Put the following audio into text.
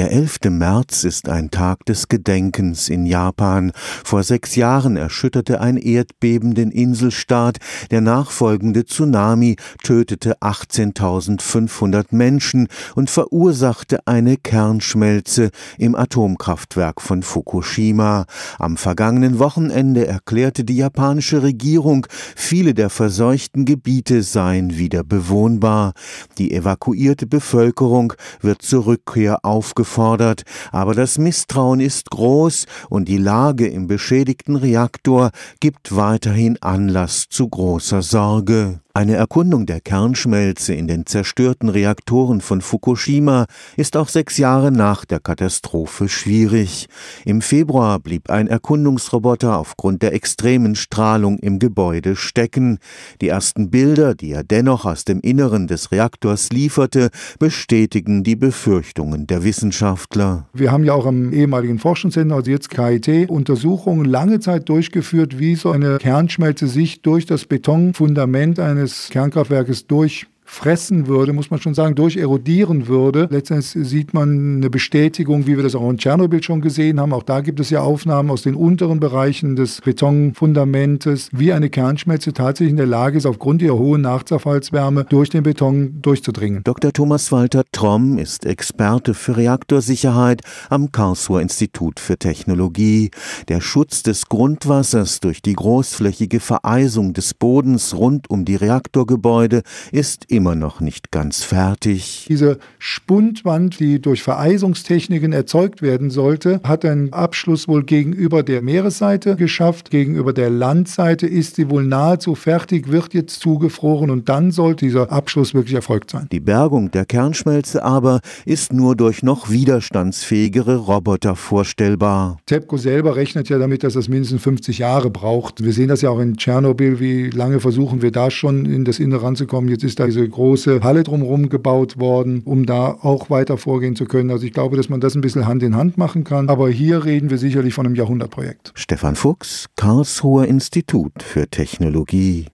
Der 11. März ist ein Tag des Gedenkens in Japan. Vor sechs Jahren erschütterte ein Erdbeben den Inselstaat. Der nachfolgende Tsunami tötete 18.500 Menschen und verursachte eine Kernschmelze im Atomkraftwerk von Fukushima. Am vergangenen Wochenende erklärte die japanische Regierung, viele der verseuchten Gebiete seien wieder bewohnbar. Die evakuierte Bevölkerung wird zur Rückkehr aufgerufen aufgefordert, aber das Misstrauen ist groß und die Lage im beschädigten Reaktor gibt weiterhin Anlass zu großer Sorge. Eine Erkundung der Kernschmelze in den zerstörten Reaktoren von Fukushima ist auch sechs Jahre nach der Katastrophe schwierig. Im Februar blieb ein Erkundungsroboter aufgrund der extremen Strahlung im Gebäude stecken. Die ersten Bilder, die er dennoch aus dem Inneren des Reaktors lieferte, bestätigen die Befürchtungen der Wissenschaftler. Wir haben ja auch am ehemaligen Forschungszentrum, also jetzt KIT, Untersuchungen lange Zeit durchgeführt, wie so eine Kernschmelze sich durch das Betonfundament eines eines Kernkraftwerkes durch fressen würde, muss man schon sagen, durcherodieren würde. Letztendlich sieht man eine Bestätigung, wie wir das auch in Tschernobyl schon gesehen haben. Auch da gibt es ja Aufnahmen aus den unteren Bereichen des Betonfundamentes, wie eine Kernschmelze tatsächlich in der Lage ist, aufgrund ihrer hohen Nachzerfallswärme durch den Beton durchzudringen. Dr. Thomas Walter Tromm ist Experte für Reaktorsicherheit am Karlsruher Institut für Technologie. Der Schutz des Grundwassers durch die großflächige Vereisung des Bodens rund um die Reaktorgebäude ist im immer noch nicht ganz fertig. Diese Spundwand, die durch Vereisungstechniken erzeugt werden sollte, hat einen Abschluss wohl gegenüber der Meeresseite geschafft. Gegenüber der Landseite ist sie wohl nahezu fertig, wird jetzt zugefroren und dann sollte dieser Abschluss wirklich erfolgt sein. Die Bergung der Kernschmelze aber ist nur durch noch widerstandsfähigere Roboter vorstellbar. TEPCO selber rechnet ja damit, dass das mindestens 50 Jahre braucht. Wir sehen das ja auch in Tschernobyl, wie lange versuchen wir da schon in das Innere ranzukommen. Jetzt ist da diese große Halle drumherum gebaut worden, um da auch weiter vorgehen zu können. Also ich glaube, dass man das ein bisschen Hand in Hand machen kann. Aber hier reden wir sicherlich von einem Jahrhundertprojekt. Stefan Fuchs, Karlsruher Institut für Technologie.